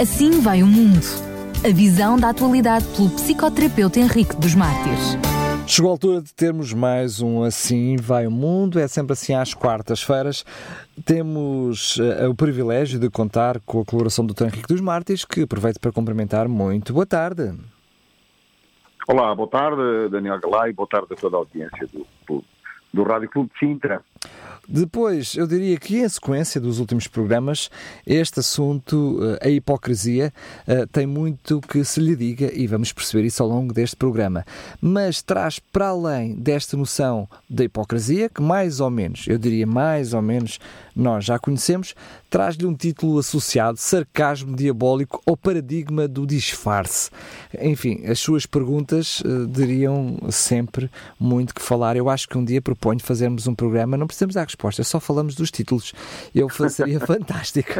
Assim vai o mundo. A visão da atualidade pelo psicoterapeuta Henrique dos Mártires. Chegou a altura de termos mais um Assim Vai o Mundo, é sempre assim às quartas-feiras. Temos uh, o privilégio de contar com a colaboração do Dr. Henrique dos Mártires, que aproveito para cumprimentar. Muito boa tarde. Olá, boa tarde, Daniel Galay, boa tarde a toda a audiência do, do, do Rádio Clube de Sintra. Depois, eu diria que em sequência dos últimos programas, este assunto, eh, a hipocrisia, eh, tem muito que se lhe diga e vamos perceber isso ao longo deste programa. Mas traz para além desta noção da hipocrisia, que mais ou menos, eu diria mais ou menos, nós já conhecemos, traz-lhe um título associado, sarcasmo diabólico ou paradigma do disfarce. Enfim, as suas perguntas uh, diriam sempre muito que falar. Eu acho que um dia proponho fazermos um programa, não precisamos dar resposta, só falamos dos títulos. Eu seria fantástico.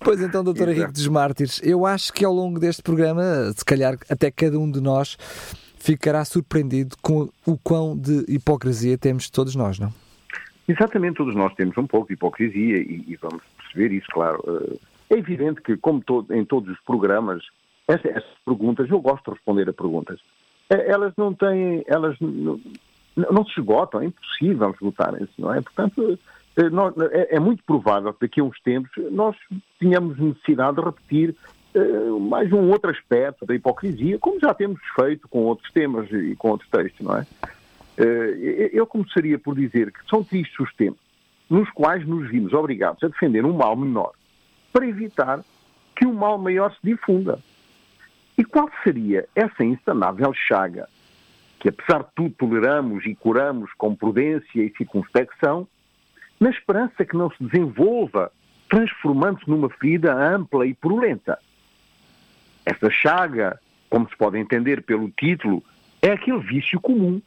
Pois então, doutor Henrique dos Mártires, eu acho que ao longo deste programa, se calhar até cada um de nós ficará surpreendido com o quão de hipocrisia temos todos nós, não? Exatamente, todos nós temos um pouco de hipocrisia e, e vamos perceber isso, claro. Eh, é evidente que, como em todos os programas, essas, perguntas, eu gosto de responder a perguntas, eh, elas não têm, elas não, não se esgotam, é impossível esgotarem-se, não é? Portanto, eh, nós, é, é, muito provável que daqui a uns tempos nós tenhamos necessidade de repetir mais um outro aspecto da hipocrisia, como já temos feito com outros temas e com outros textos, não é? Eh, eu começaria por dizer que são tristes os tempos nos quais nos vimos obrigados a defender um mal menor para evitar que um mal maior se difunda. E qual seria essa insanável chaga que, apesar de tudo, toleramos e curamos com prudência e circunspecção, na esperança que não se desenvolva, transformando-se numa ferida ampla e purulenta? Essa chaga, como se pode entender pelo título, é aquele vício comum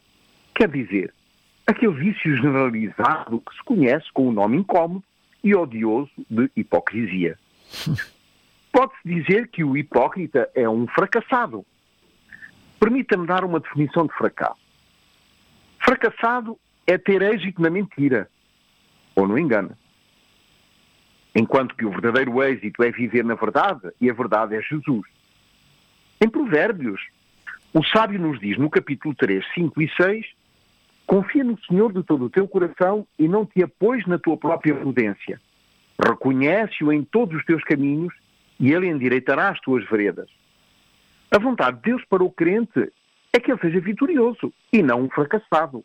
Quer dizer, aquele vício generalizado que se conhece com o nome incómodo e odioso de hipocrisia. Pode-se dizer que o hipócrita é um fracassado. Permita-me dar uma definição de fracasso. Fracassado é ter êxito na mentira ou no engano. Enquanto que o verdadeiro êxito é viver na verdade e a verdade é Jesus. Em Provérbios, o sábio nos diz no capítulo 3, 5 e 6 Confia no Senhor de todo o teu coração e não te apoies na tua própria prudência. Reconhece-o em todos os teus caminhos e ele endireitará as tuas veredas. A vontade de Deus para o crente é que ele seja vitorioso e não um fracassado.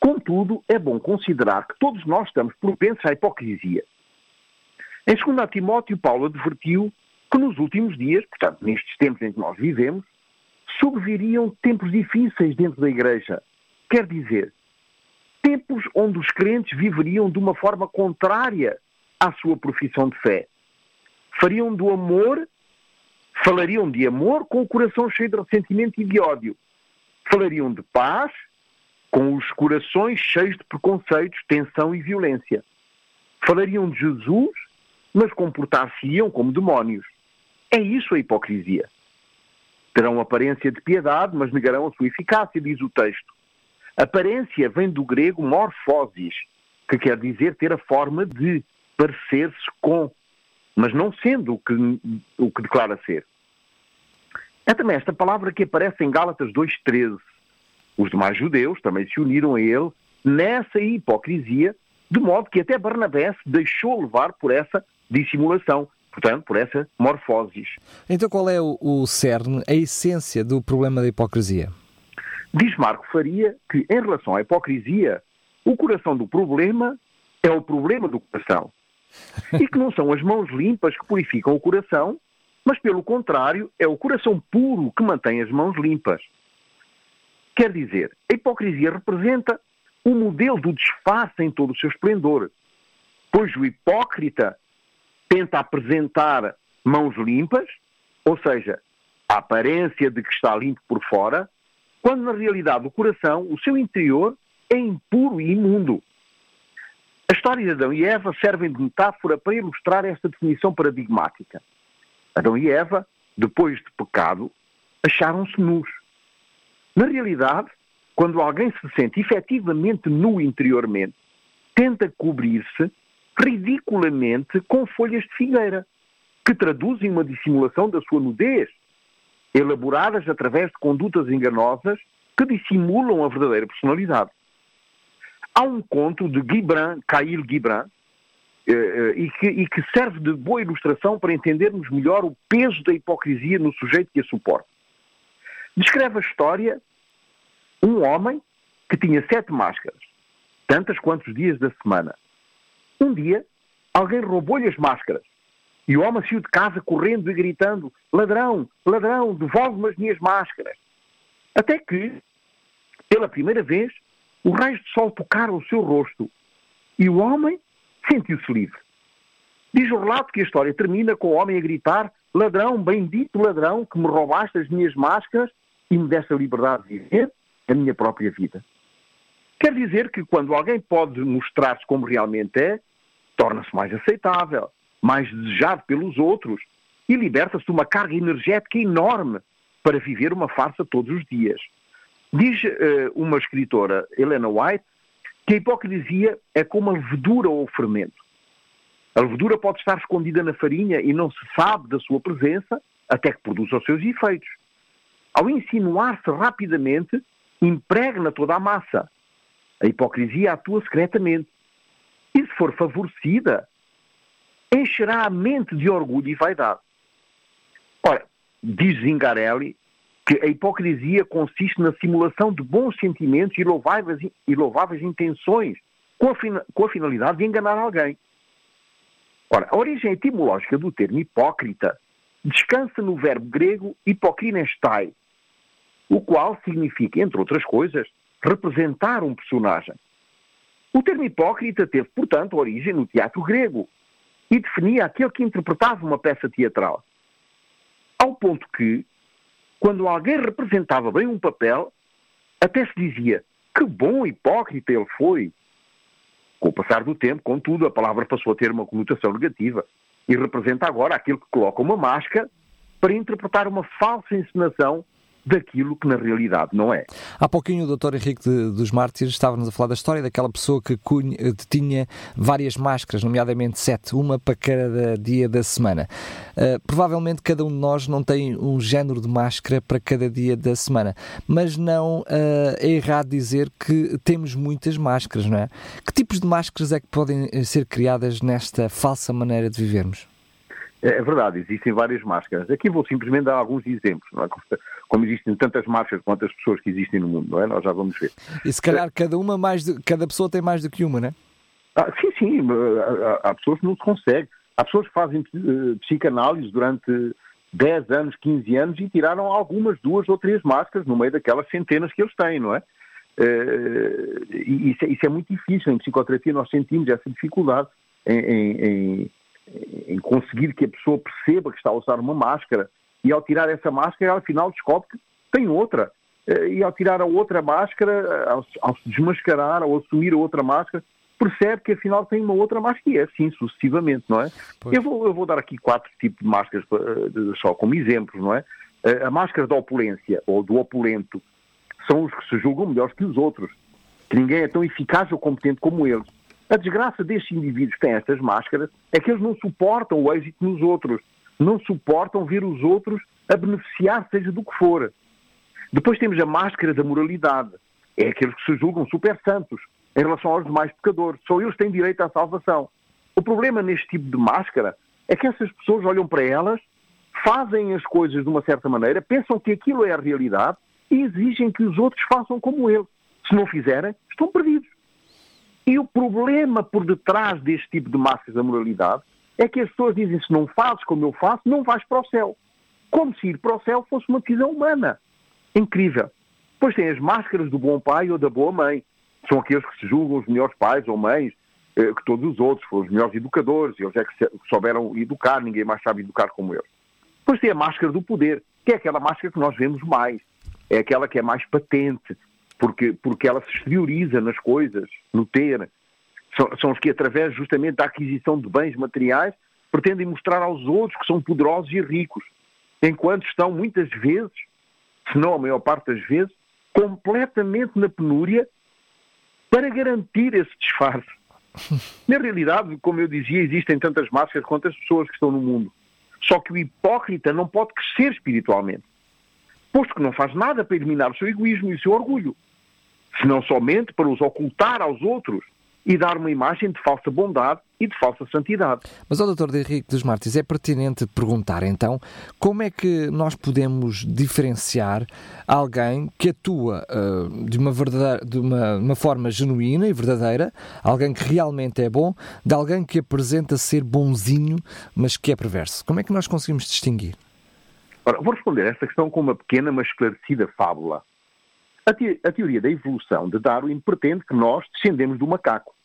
Contudo, é bom considerar que todos nós estamos propensos à hipocrisia. Em 2 Timóteo, Paulo advertiu que nos últimos dias, portanto, nestes tempos em que nós vivemos, sobreviriam tempos difíceis dentro da Igreja, Quer dizer, tempos onde os crentes viveriam de uma forma contrária à sua profissão de fé. Fariam do amor, falariam de amor com o coração cheio de ressentimento e de ódio. Falariam de paz com os corações cheios de preconceitos, tensão e violência. Falariam de Jesus, mas comportar-se-iam como demónios. É isso a hipocrisia. Terão aparência de piedade, mas negarão a sua eficácia, diz o texto. Aparência vem do grego morphosis, que quer dizer ter a forma de, parecer-se com, mas não sendo o que, o que declara ser. É também esta palavra que aparece em Gálatas 2.13. Os demais judeus também se uniram a ele nessa hipocrisia, de modo que até Barnabé se deixou levar por essa dissimulação, portanto, por essa morfoses. Então qual é o, o cerne, a essência do problema da hipocrisia? Diz Marco Faria que, em relação à hipocrisia, o coração do problema é o problema do coração. E que não são as mãos limpas que purificam o coração, mas, pelo contrário, é o coração puro que mantém as mãos limpas. Quer dizer, a hipocrisia representa o modelo do disfarce em todo o seu esplendor, pois o hipócrita tenta apresentar mãos limpas, ou seja, a aparência de que está limpo por fora, quando na realidade o coração, o seu interior, é impuro e imundo. A história de Adão e Eva servem de metáfora para ilustrar esta definição paradigmática. Adão e Eva, depois de pecado, acharam-se nus. Na realidade, quando alguém se sente efetivamente nu interiormente, tenta cobrir-se ridiculamente com folhas de figueira, que traduzem uma dissimulação da sua nudez, elaboradas através de condutas enganosas que dissimulam a verdadeira personalidade. Há um conto de Gibran, Khalil Gibran, eh, eh, e que, e que serve de boa ilustração para entendermos melhor o peso da hipocrisia no sujeito que a suporta. Descreve a história um homem que tinha sete máscaras, tantas quantos dias da semana. Um dia, alguém roubou-lhe as máscaras e o homem saiu de casa correndo e gritando: Ladrão, ladrão, devolve-me as minhas máscaras. Até que, pela primeira vez, os raios de sol tocaram o seu rosto e o homem sentiu-se livre. Diz o relato que a história termina com o homem a gritar: Ladrão, bendito ladrão, que me roubaste as minhas máscaras e me deste a liberdade de viver a minha própria vida. Quer dizer que quando alguém pode mostrar-se como realmente é, torna-se mais aceitável, mais desejado pelos outros e liberta-se de uma carga energética enorme para viver uma farsa todos os dias. Diz uh, uma escritora, Helena White, que a hipocrisia é como a levedura ou o fermento. A levedura pode estar escondida na farinha e não se sabe da sua presença até que produza os seus efeitos. Ao insinuar-se rapidamente, impregna toda a massa. A hipocrisia atua secretamente. E se for favorecida, encherá a mente de orgulho e vaidade. Ora, diz Zingarelli que a hipocrisia consiste na simulação de bons sentimentos e louváveis, e louváveis intenções com a, com a finalidade de enganar alguém. Ora, a origem etimológica do termo hipócrita descansa no verbo grego hipokrinestai, o qual significa, entre outras coisas, representar um personagem. O termo hipócrita teve, portanto, origem no teatro grego e definia aquele que interpretava uma peça teatral. Ao ponto que, quando alguém representava bem um papel, até se dizia que bom hipócrita ele foi. Com o passar do tempo, contudo, a palavra passou a ter uma conotação negativa e representa agora aquele que coloca uma máscara para interpretar uma falsa encenação daquilo que na realidade não é. Há pouquinho o Dr. Henrique de, dos Mártires estava-nos a falar da história daquela pessoa que cunha, tinha várias máscaras, nomeadamente sete, uma para cada dia da semana. Uh, provavelmente cada um de nós não tem um género de máscara para cada dia da semana, mas não uh, é errado dizer que temos muitas máscaras, não é? Que tipos de máscaras é que podem ser criadas nesta falsa maneira de vivermos? É, é verdade, existem várias máscaras. Aqui vou simplesmente dar alguns exemplos, não é? Como existem tantas máscaras quantas pessoas que existem no mundo, não é? Nós já vamos ver. E se calhar cada uma mais, de, cada pessoa tem mais do que uma, não é? Ah, sim, sim, há, há, pessoas que não se consegue. Há pessoas que fazem uh, psicanálise durante 10 anos, 15 anos e tiraram algumas, duas ou três máscaras no meio daquelas centenas que eles têm, não é? Uh, e isso, é, isso, é muito difícil. Em psicoterapia nós sentimos essa dificuldade em, em, em em conseguir que a pessoa perceba que está a usar uma máscara e ao tirar essa máscara, ela afinal descobre que tem outra. Eh, e ao tirar a outra máscara, ao, ao se desmascarar, ao assumir a outra máscara, percebe que afinal tem uma outra máscara e é assim sucessivamente, não é? Eu vou, eu vou, dar aqui quatro tipos de máscaras eh, só como exemplos, não é? Eh, a máscara da opulência ou do opulento são os que se julgam melhores que os outros, que ninguém é tão eficaz ou competente como eles. A desgraça destes indivíduos que têm estas máscaras é que eles não suportam o êxito nos outros, não suportam ver os outros a beneficiar, seja do que for. Depois temos a máscara da moralidade. É aqueles que se julgam super santos em relação aos demais pecadores. Só eles têm direito à salvação. O problema neste tipo de máscara é que essas pessoas olham para elas, fazem as coisas de uma certa maneira, pensam que aquilo é a realidade e exigem que os outros façam como eles. Se não fizerem, estão perdidos. E o problema por detrás deste tipo de máscaras da moralidade é que as pessoas dizem se não fazes como eu faço, não vais para o céu. Como se ir para o céu fosse uma decisão humana. Incrível. Depois tem as máscaras do bom pai ou da boa mãe. São aqueles que se julgam os melhores pais ou mães eh, que todos os outros, foram os melhores educadores, eles é que souberam educar, ninguém mais sabe educar como eles. Depois tem a máscara do poder, que é aquela máscara que nós vemos mais. É aquela que é mais patente, porque, porque ela se exterioriza nas coisas, no ter. São, são os que, através justamente da aquisição de bens materiais, pretendem mostrar aos outros que são poderosos e ricos, enquanto estão muitas vezes, se não a maior parte das vezes, completamente na penúria para garantir esse disfarce. Na realidade, como eu dizia, existem tantas máscaras quanto as pessoas que estão no mundo. Só que o hipócrita não pode crescer espiritualmente, posto que não faz nada para eliminar o seu egoísmo e o seu orgulho, senão somente para os ocultar aos outros e dar uma imagem de falsa bondade e de falsa santidade. Mas, ao Dr. Henrique dos Martins, é pertinente perguntar então como é que nós podemos diferenciar alguém que atua uh, de, uma, verdadeira, de uma, uma, forma genuína e verdadeira, alguém que realmente é bom, de alguém que apresenta ser bonzinho, mas que é perverso. Como é que nós conseguimos distinguir? Ora, vou responder a esta questão com uma pequena, mas esclarecida fábula. A, te a teoria da evolução de Darwin pretende que nós descendemos do macaco.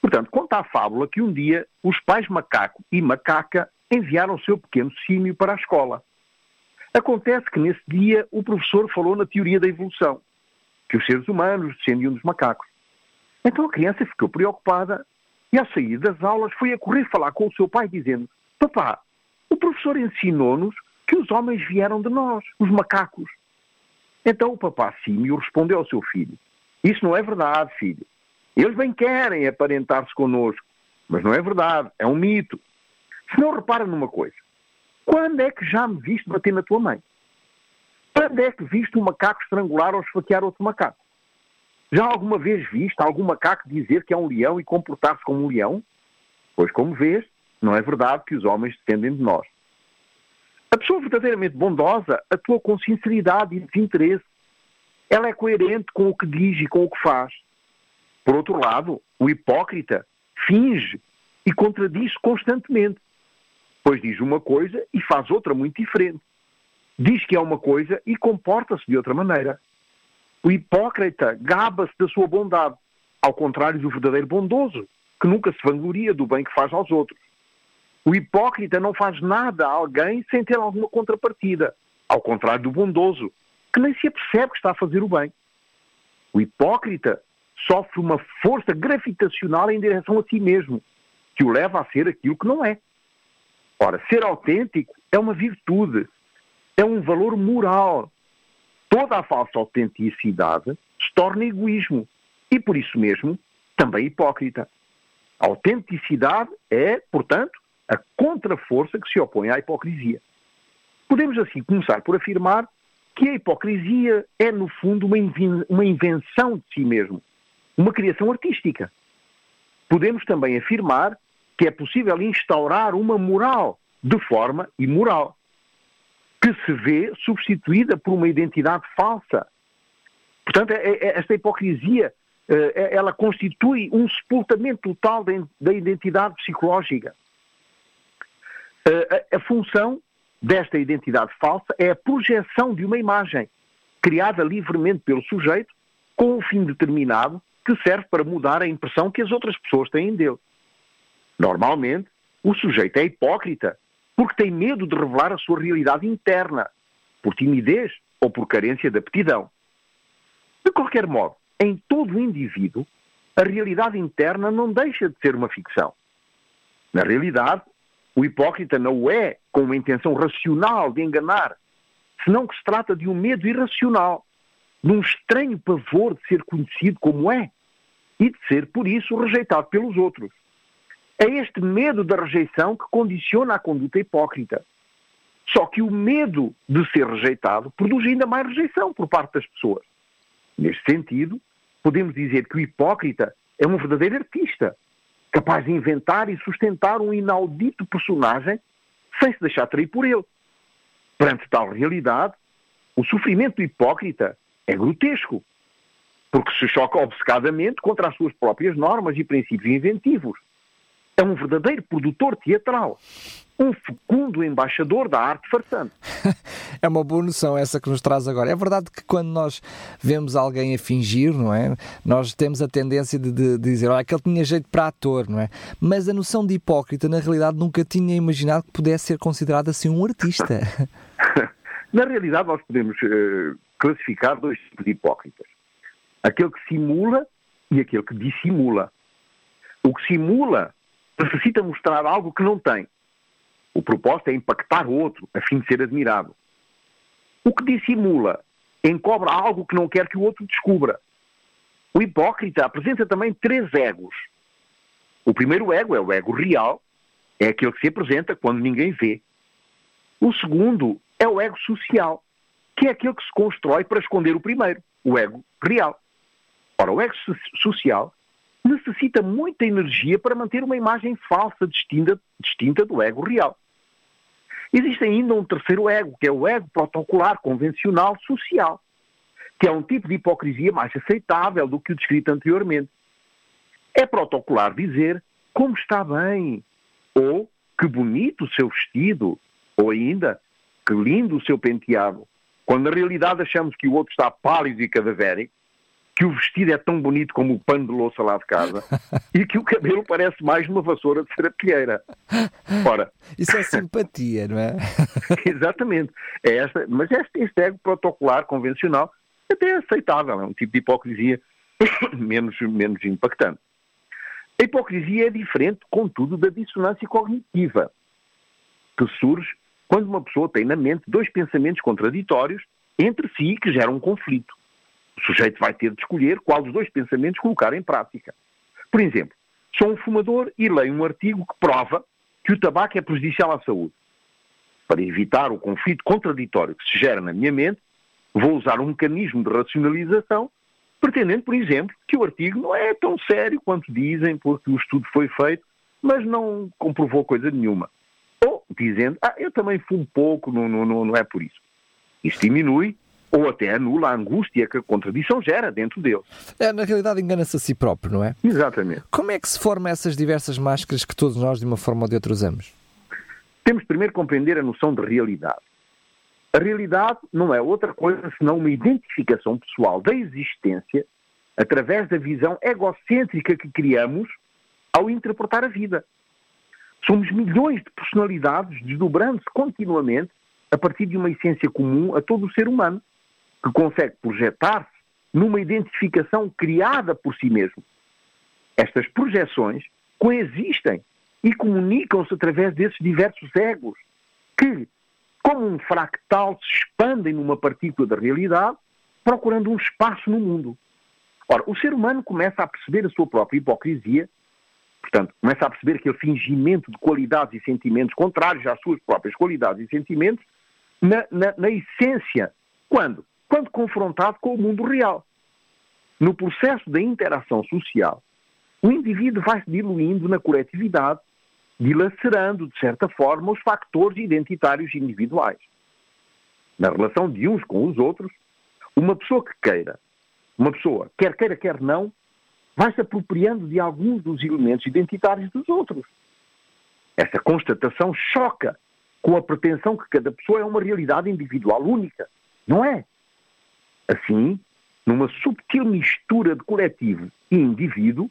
Portanto, conta a fábula que um dia os pais macaco e macaca enviaram o seu pequeno símio para a escola. Acontece que nesse dia o professor falou na teoria da evolução, que os seres humanos descendiam dos macacos. Então a criança ficou preocupada e, ao sair das aulas, foi a correr falar com o seu pai, dizendo: Papá, o professor ensinou-nos que os homens vieram de nós, os macacos. Então o papá Símio respondeu ao seu filho: Isso não é verdade, filho. Eles bem querem aparentar-se connosco, mas não é verdade, é um mito. Se não repara numa coisa, quando é que já me viste bater na tua mãe? Quando é que viste um macaco estrangular ou esfaquear outro macaco? Já alguma vez viste algum macaco dizer que é um leão e comportar-se como um leão? Pois, como vês, não é verdade que os homens dependem de nós. A pessoa verdadeiramente bondosa atua com sinceridade e desinteresse. Ela é coerente com o que diz e com o que faz. Por outro lado, o hipócrita finge e contradiz constantemente, pois diz uma coisa e faz outra muito diferente. Diz que é uma coisa e comporta-se de outra maneira. O hipócrita gaba-se da sua bondade, ao contrário do verdadeiro bondoso, que nunca se vangloria do bem que faz aos outros. O hipócrita não faz nada a alguém sem ter alguma contrapartida, ao contrário do bondoso, que nem se apercebe que está a fazer o bem. O hipócrita sofre uma força gravitacional em direção a si mesmo, que o leva a ser aquilo que não é. Ora, ser autêntico é uma virtude, é um valor moral. Toda a falsa autenticidade se torna egoísmo e, por isso mesmo, também hipócrita. A autenticidade é, portanto, a contraforça que se opõe à hipocrisia. Podemos assim começar por afirmar que a hipocrisia é, no fundo, uma invenção de si mesmo, uma criação artística. Podemos também afirmar que é possível instaurar uma moral de forma imoral, que se vê substituída por uma identidade falsa. Portanto, é, é, esta hipocrisia eh, ela constitui um sepultamento total da identidade psicológica. Eh, a função desta identidade falsa é a projeção de uma imagem criada livremente pelo sujeito com um fim determinado que serve para mudar a impressão que as outras pessoas têm dele. Normalmente, o sujeito é hipócrita porque tem medo de revelar a sua realidade interna, por timidez ou por carência de aptidão. De qualquer modo, em todo o indivíduo, a realidade interna não deixa de ser uma ficção. Na realidade, o hipócrita não é com uma intenção racional de enganar, senão que se trata de um medo irracional, de um estranho pavor de ser conhecido como é e de ser, por isso, rejeitado pelos outros. É este medo da rejeição que condiciona a conduta hipócrita. Só que o medo de ser rejeitado produz ainda mais rejeição por parte das pessoas. Neste sentido, podemos dizer que o hipócrita é um verdadeiro artista, capaz de inventar e sustentar um inaudito personagem sem se deixar trair por ele. Perante tal realidade, o sofrimento do hipócrita é grotesco, porque se choca obcecadamente contra as suas próprias normas e princípios inventivos. É um verdadeiro produtor teatral, um fecundo embaixador da arte farsante. é uma boa noção essa que nos traz agora. É verdade que quando nós vemos alguém a fingir, não é? Nós temos a tendência de, de, de dizer, olha, que ele tinha jeito para ator, não é? Mas a noção de hipócrita, na realidade, nunca tinha imaginado que pudesse ser considerado assim um artista. na realidade, nós podemos uh, classificar dois tipos de hipócritas. Aquele que simula e aquele que dissimula. O que simula necessita mostrar algo que não tem. O propósito é impactar o outro, a fim de ser admirado. O que dissimula encobra algo que não quer que o outro descubra. O hipócrita apresenta também três egos. O primeiro ego é o ego real, é aquele que se apresenta quando ninguém vê. O segundo é o ego social, que é aquele que se constrói para esconder o primeiro, o ego real. Ora, o ego social necessita muita energia para manter uma imagem falsa distinta, distinta do ego real. Existe ainda um terceiro ego, que é o ego protocolar, convencional, social, que é um tipo de hipocrisia mais aceitável do que o descrito anteriormente. É protocolar dizer como está bem, ou que bonito o seu vestido, ou ainda que lindo o seu penteado, quando na realidade achamos que o outro está pálido e cadavérico, que o vestido é tão bonito como o pano de louça lá de casa e que o cabelo parece mais uma vassoura de serapilheira. Ora, Isso é simpatia, não é? exatamente. É esta, mas este, este ego protocolar, convencional, até é aceitável, é um tipo de hipocrisia menos, menos impactante. A hipocrisia é diferente, contudo, da dissonância cognitiva, que surge quando uma pessoa tem na mente dois pensamentos contraditórios entre si que geram um conflito. O sujeito vai ter de escolher qual dos dois pensamentos colocar em prática. Por exemplo, sou um fumador e leio um artigo que prova que o tabaco é prejudicial à saúde. Para evitar o conflito contraditório que se gera na minha mente, vou usar um mecanismo de racionalização, pretendendo, por exemplo, que o artigo não é tão sério quanto dizem, porque o estudo foi feito, mas não comprovou coisa nenhuma. Ou dizendo, ah, eu também fumo pouco, não, não, não é por isso. Isso diminui ou até anula a angústia que a contradição gera dentro dele. É, na realidade engana-se a si próprio, não é? Exatamente. Como é que se formam essas diversas máscaras que todos nós, de uma forma ou de outra, usamos? Temos primeiro compreender a noção de realidade. A realidade não é outra coisa senão uma identificação pessoal da existência através da visão egocêntrica que criamos ao interpretar a vida. Somos milhões de personalidades desdobrando-se continuamente a partir de uma essência comum a todo o ser humano, que consegue projetar-se numa identificação criada por si mesmo. Estas projeções coexistem e comunicam-se através desses diversos egos, que, como um fractal, se expandem numa partícula da realidade, procurando um espaço no mundo. Ora, o ser humano começa a perceber a sua própria hipocrisia Portanto, começa a perceber aquele fingimento de qualidades e sentimentos contrários às suas próprias qualidades e sentimentos na, na, na essência. Quando? Quando confrontado com o mundo real. No processo da interação social, o indivíduo vai se diluindo na coletividade, dilacerando, de certa forma, os factores identitários individuais. Na relação de uns com os outros, uma pessoa que queira, uma pessoa, quer queira, quer não, vai se apropriando de alguns dos elementos identitários dos outros. Essa constatação choca com a pretensão que cada pessoa é uma realidade individual única. Não é? Assim, numa subtil mistura de coletivo e indivíduo,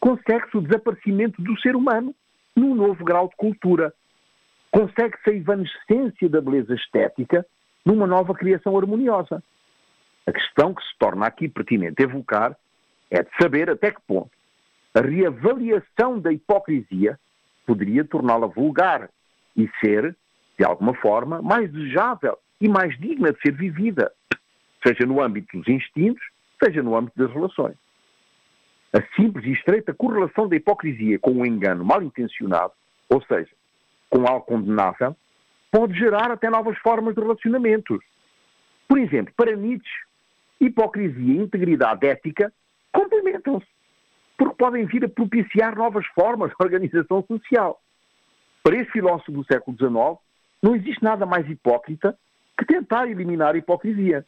consegue-se o desaparecimento do ser humano num novo grau de cultura. Consegue-se a evanescência da beleza estética numa nova criação harmoniosa. A questão que se torna aqui pertinente evocar é de saber até que ponto a reavaliação da hipocrisia poderia torná-la vulgar e ser, de alguma forma, mais desejável e mais digna de ser vivida, seja no âmbito dos instintos, seja no âmbito das relações. A simples e estreita correlação da hipocrisia com o engano mal intencionado, ou seja, com algo condenável, pode gerar até novas formas de relacionamentos. Por exemplo, para Nietzsche, hipocrisia e integridade ética complementam-se, porque podem vir a propiciar novas formas de organização social. Para esse filósofo do século XIX, não existe nada mais hipócrita que tentar eliminar a hipocrisia,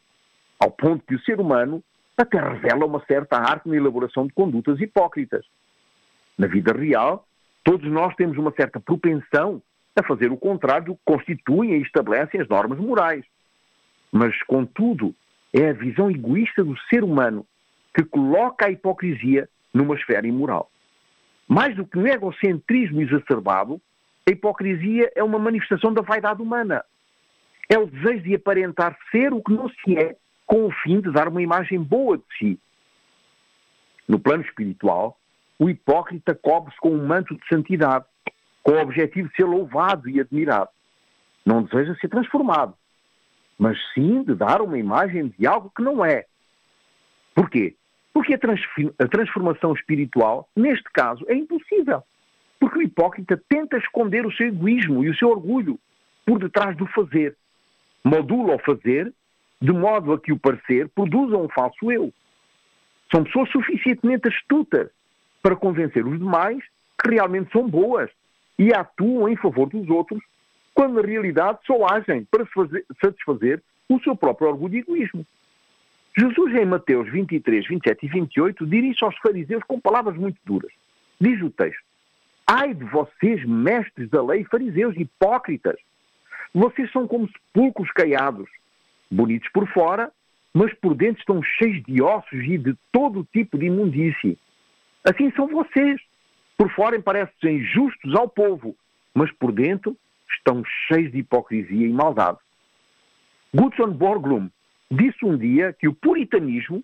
ao ponto que o ser humano até revela uma certa arte na elaboração de condutas hipócritas. Na vida real, todos nós temos uma certa propensão a fazer o contrário do que constituem e estabelecem as normas morais. Mas, contudo, é a visão egoísta do ser humano que coloca a hipocrisia numa esfera imoral. Mais do que um egocentrismo exacerbado, a hipocrisia é uma manifestação da vaidade humana. É o desejo de aparentar ser o que não se é, com o fim de dar uma imagem boa de si. No plano espiritual, o hipócrita cobre-se com um manto de santidade, com o objetivo de ser louvado e admirado. Não deseja ser transformado, mas sim de dar uma imagem de algo que não é. Porquê? Porque a, transformação espiritual, neste caso, é impossível. Porque o hipócrita tenta esconder o seu egoísmo e o seu orgulho. por detrás do fazer. Modula o fazer de modo a que o parecer produza um falso eu. São pessoas suficientemente astutas para convencer os demais que realmente são boas e atuam em favor dos outros, quando na realidade só agem para satisfazer o seu próprio orgulho e egoísmo. Jesus, em Mateus 23, 27 e 28, dirige aos fariseus com palavras muito duras. Diz o texto: Ai de vocês, mestres da lei, fariseus, hipócritas! Vocês são como sepulcros caiados, bonitos por fora, mas por dentro estão cheios de ossos e de todo tipo de imundície. Assim são vocês. Por fora parecem justos ao povo, mas por dentro estão cheios de hipocrisia e maldade. Gutzon Borglum disse um dia que o puritanismo,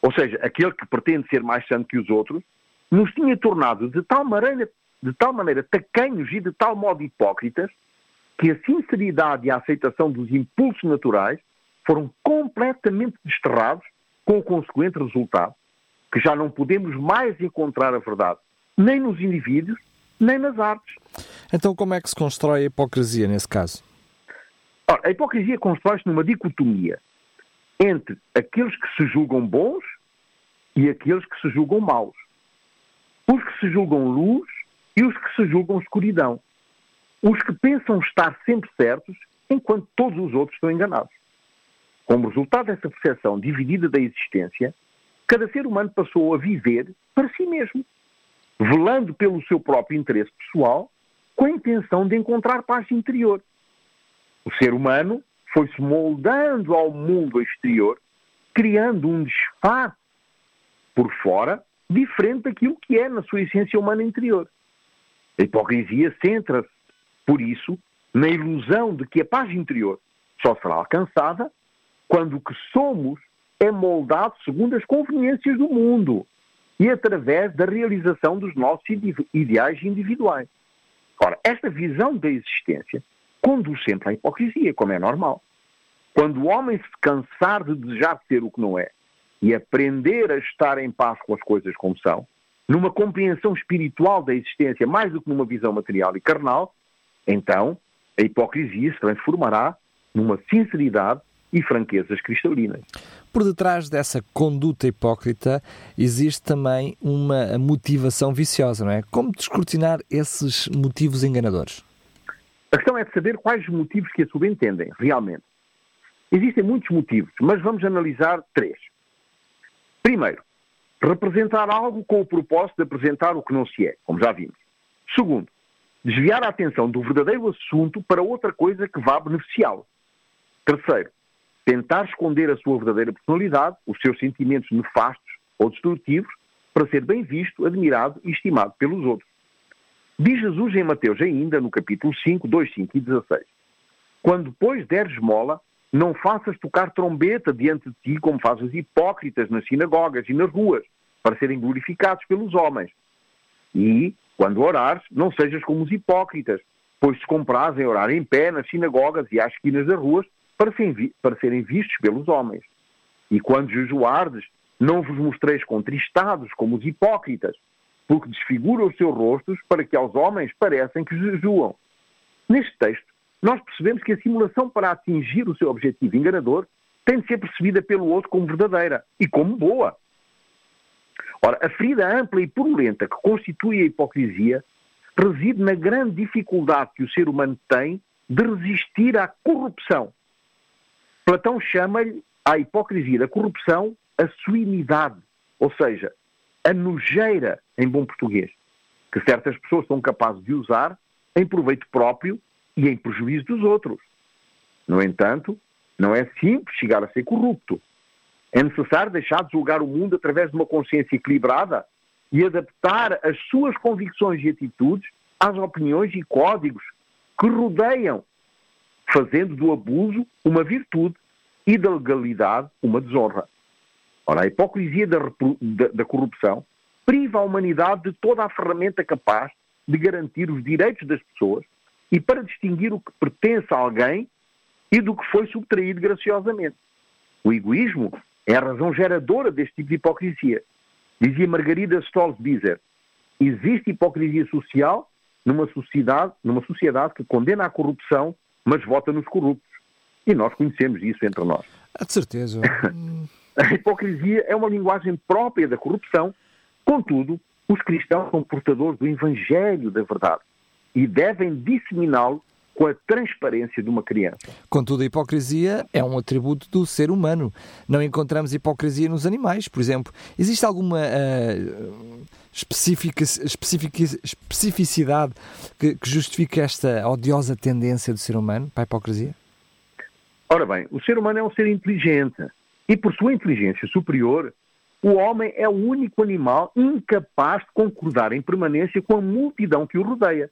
ou seja, aquele que pretende ser mais santo que os outros, nos tinha tornado de tal maneira, de tal maneira tacanhos e de tal modo hipócritas que a sinceridade e a aceitação dos impulsos naturais foram completamente desterrados, com o consequente resultado que já não podemos mais encontrar a verdade, nem nos indivíduos, nem nas artes. Então, como é que se constrói a hipocrisia nesse caso? Ora, a hipocrisia constrói-se numa dicotomia entre aqueles que se julgam bons e aqueles que se julgam maus. Os que se julgam luz e os que se julgam escuridão. Os que pensam estar sempre certos, enquanto todos os outros estão enganados. Como resultado dessa percepção dividida da existência, cada ser humano passou a viver para si mesmo, velando pelo seu próprio interesse pessoal, com a intenção de encontrar paz interior. O ser humano foi-se moldando ao mundo exterior, criando um disfarce por fora diferente daquilo que é na sua essência humana interior. A hipocrisia centra-se, por isso, na ilusão de que a paz interior só será alcançada quando o que somos é moldado segundo as conveniências do mundo e através da realização dos nossos ideais individuais. Ora, esta visão da existência conduz sempre à hipocrisia, como é normal. Quando o homem se cansar de desejar ser o que não é e aprender a estar em paz com as coisas como são, numa compreensão espiritual da existência mais do que numa visão material e carnal, então a hipocrisia se transformará numa sinceridade e franquezas cristalinas. Por detrás dessa conduta hipócrita existe também uma motivação viciosa, não é? Como descortinar esses motivos enganadores? A questão é de saber quais os motivos que a subentendem, realmente. Existem muitos motivos, mas vamos analisar três. Primeiro, representar algo com o propósito de apresentar o que não se é, como já vimos. Segundo, desviar a atenção do verdadeiro assunto para outra coisa que vá beneficiá-lo. Terceiro, tentar esconder a sua verdadeira personalidade, os seus sentimentos nefastos ou destrutivos, para ser bem visto, admirado e estimado pelos outros. Diz Jesus em Mateus ainda, no capítulo 5, 2, 5 e 16, Quando depois deres esmola, não faças tocar trombeta diante de ti como fazem os hipócritas nas sinagogas e nas ruas, para serem glorificados pelos homens. E, quando orares, não sejas como os hipócritas, pois se comprazem orar em pé nas sinagogas e às esquinas das ruas para, para serem vistos pelos homens. E quando jejuardes, não vos mostreis contristados como os hipócritas, porque desfiguram os seus rostos para que aos homens parecem que jejuam. Neste texto, nós percebemos que a simulação para atingir o seu objetivo enganador tem de ser percebida pelo outro como verdadeira e como boa. Ora, a ferida ampla e purulenta que constitui a hipocrisia reside na grande dificuldade que o ser humano tem de resistir à corrupção Platão chama-lhe à hipocrisia da corrupção a suinidade, ou seja, a nojeira, em bom português, que certas pessoas são capazes de usar em proveito próprio e em prejuízo dos outros. No entanto, não é simples chegar a ser corrupto. É necessário deixar de julgar o mundo através de uma consciência equilibrada e adaptar as suas convicções e atitudes às opiniões e códigos que rodeiam fazendo do abuso uma virtude e da legalidade uma desonra. Ora, a hipocrisia da, da, da corrupção priva a humanidade de toda a ferramenta capaz de garantir os direitos das pessoas e para distinguir o que pertence a alguém e do que foi subtraído graciosamente. O egoísmo é a razão geradora deste tipo de hipocrisia. Dizia Margarida Stolz-Bizer, existe hipocrisia social numa sociedade, numa sociedade que condena a corrupção mas vota nos corruptos. E nós conhecemos isso entre nós. Ah, de certeza. A hipocrisia é uma linguagem própria da corrupção, contudo, os cristãos são portadores do Evangelho da verdade e devem disseminá-lo com a transparência de uma criança. Contudo, a hipocrisia é um atributo do ser humano. Não encontramos hipocrisia nos animais, por exemplo. Existe alguma uh, especifica, especifica, especificidade que, que justifique esta odiosa tendência do ser humano para a hipocrisia? Ora bem, o ser humano é um ser inteligente e, por sua inteligência superior, o homem é o único animal incapaz de concordar em permanência com a multidão que o rodeia.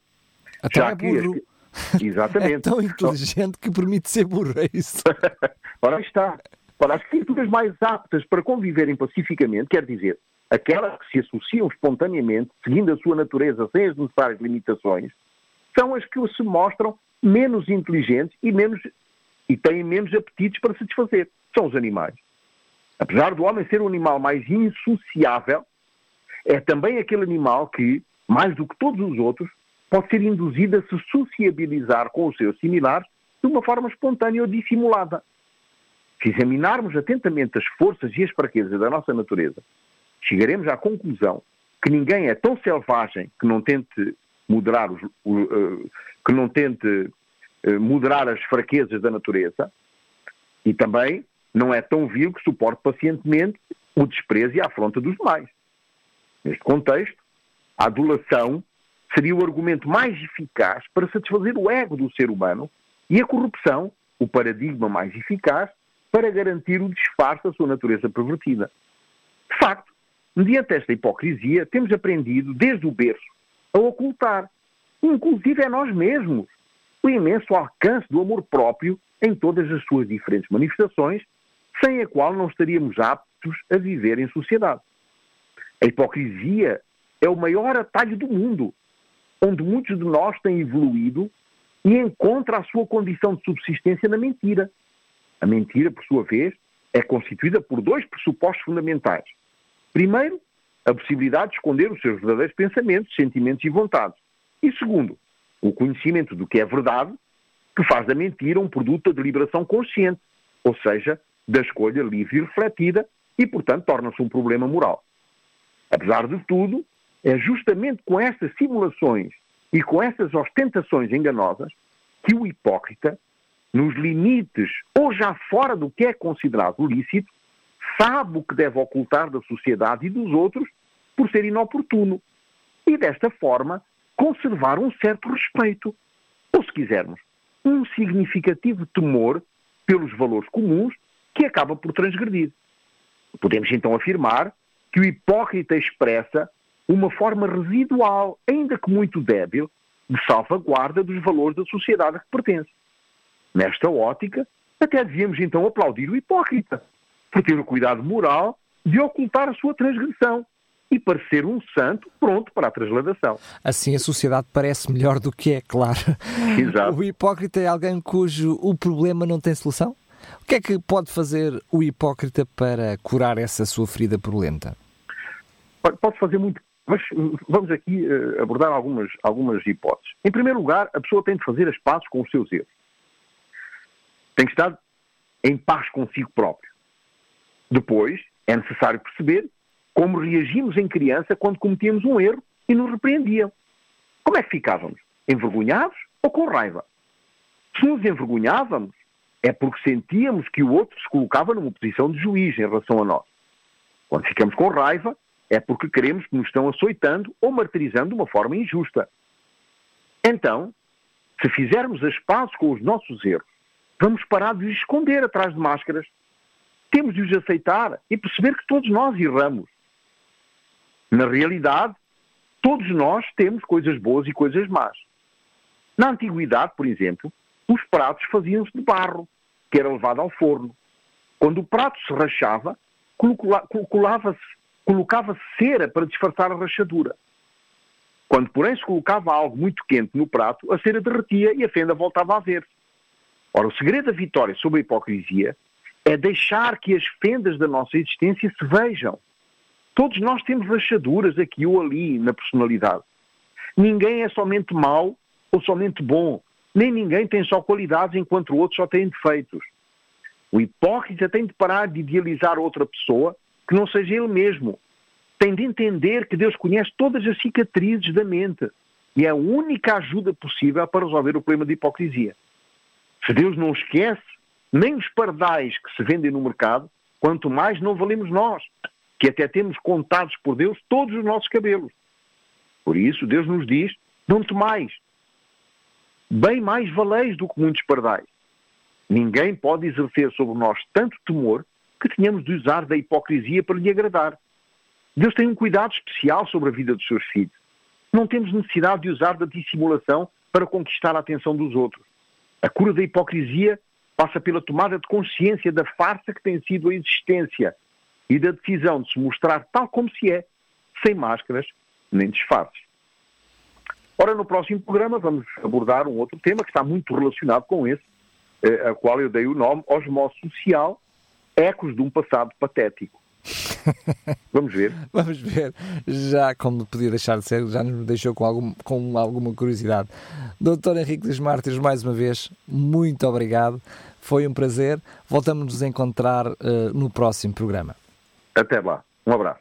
Até Já é burro. Exatamente. É tão inteligente que permite ser burro, é isso? Ora está. Ora, as criaturas mais aptas para conviverem pacificamente, quer dizer, aquelas que se associam espontaneamente, seguindo a sua natureza sem as necessárias limitações, são as que se mostram menos inteligentes e, menos, e têm menos apetites para satisfazer. São os animais. Apesar do homem ser o animal mais insociável, é também aquele animal que, mais do que todos os outros, pode ser induzido a se sociabilizar com os seus similares de uma forma espontânea ou dissimulada. Se examinarmos atentamente as forças e as fraquezas da nossa natureza, chegaremos à conclusão que ninguém é tão selvagem que não tente moderar, os, uh, que não tente uh, moderar as fraquezas da natureza e também não é tão vil que suporte pacientemente o desprezo e a afronta dos demais. Neste contexto, a adulação seria o argumento mais eficaz para satisfazer o ego do ser humano e a corrupção, o paradigma mais eficaz para garantir o disfarce da sua natureza pervertida. De facto, mediante esta hipocrisia, temos aprendido desde o berço a ocultar, inclusive a nós mesmos, o imenso alcance do amor próprio em todas as suas diferentes manifestações, sem a qual não estaríamos aptos a viver em sociedade. A hipocrisia é o maior atalho do mundo onde muitos de nós têm evoluído e encontra a sua condição de subsistência na mentira. A mentira, por sua vez, é constituída por dois pressupostos fundamentais. Primeiro, a possibilidade de esconder os seus verdadeiros pensamentos, sentimentos e vontades. E segundo, o conhecimento do que é verdade, que faz da mentira um produto da deliberação consciente, ou seja, da escolha livre e refletida, e, portanto, torna-se um problema moral. Apesar de tudo, é justamente com estas simulações e com essas ostentações enganosas que o hipócrita, nos limites ou já fora do que é considerado lícito, sabe o que deve ocultar da sociedade e dos outros por ser inoportuno. E desta forma conservar um certo respeito. Ou, se quisermos, um significativo temor pelos valores comuns que acaba por transgredir. Podemos então afirmar que o hipócrita expressa uma forma residual, ainda que muito débil, de salvaguarda dos valores da sociedade a que pertence. Nesta ótica, até devíamos então aplaudir o hipócrita, por ter o cuidado moral de ocultar a sua transgressão e parecer um santo pronto para a transladação. Assim a sociedade parece melhor do que é, claro. Exato. O hipócrita é alguém cujo o problema não tem solução? O que é que pode fazer o hipócrita para curar essa sua ferida purulenta? Pode fazer muito mas vamos aqui uh, abordar algumas, algumas hipóteses. Em primeiro lugar, a pessoa tem de fazer as pazes com os seus erros. Tem que estar em paz consigo próprio. Depois, é necessário perceber como reagimos em criança quando cometíamos um erro e nos repreendiam. Como é que ficávamos? Envergonhados ou com raiva? Se nos envergonhávamos, é porque sentíamos que o outro se colocava numa posição de juiz em relação a nós. Quando ficamos com raiva, é porque queremos que nos estão açoitando ou martirizando de uma forma injusta. Então, se fizermos as pazes com os nossos erros, vamos parar de os esconder atrás de máscaras. Temos de os aceitar e perceber que todos nós erramos. Na realidade, todos nós temos coisas boas e coisas más. Na antiguidade, por exemplo, os pratos faziam-se de barro, que era levado ao forno. Quando o prato se rachava, colava-se colocava cera para disfarçar a rachadura. Quando, porém, se colocava algo muito quente no prato, a cera derretia e a fenda voltava a ver-se. Ora, o segredo da vitória sobre a hipocrisia é deixar que as fendas da nossa existência se vejam. Todos nós temos rachaduras aqui ou ali na personalidade. Ninguém é somente mau ou somente bom. Nem ninguém tem só qualidades enquanto o outro só tem defeitos. O hipócrita tem de parar de idealizar outra pessoa que não seja ele mesmo. Tem de entender que Deus conhece todas as cicatrizes da mente e é a única ajuda possível para resolver o problema de hipocrisia. Se Deus não esquece, nem os pardais que se vendem no mercado, quanto mais não valemos nós, que até temos contados por Deus todos os nossos cabelos. Por isso, Deus nos diz: não temais. Bem mais valeis do que muitos pardais. Ninguém pode exercer sobre nós tanto temor que tenhamos de usar da hipocrisia para lhe agradar. Deus tem um cuidado especial sobre a vida dos seus filhos. Não temos necessidade de usar da dissimulação para conquistar a atenção dos outros. A cura da hipocrisia passa pela tomada de consciência da farsa que tem sido a existência e da decisão de se mostrar tal como se é, sem máscaras nem disfarces. Ora, no próximo programa vamos abordar um outro tema que está muito relacionado com esse, eh, a qual eu dei o nome Osmose Social, Ecos de um Passado Patético. Vamos ver. Vamos ver. Já, como podia deixar de ser, já nos deixou com, algum, com alguma curiosidade. Doutor Henrique dos Mártires, mais uma vez, muito obrigado. Foi um prazer. Voltamos nos a encontrar uh, no próximo programa. Até lá. Um abraço.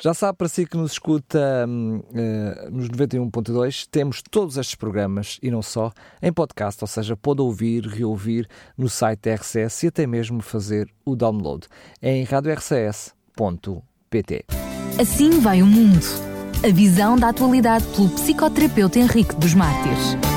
Já sabe, para si que nos escuta uh, nos 91.2, temos todos estes programas e não só em podcast, ou seja, pode ouvir, reouvir no site RCS e até mesmo fazer o download. Em radiorcs.pt. Assim vai o mundo. A visão da atualidade pelo psicoterapeuta Henrique dos Mártires.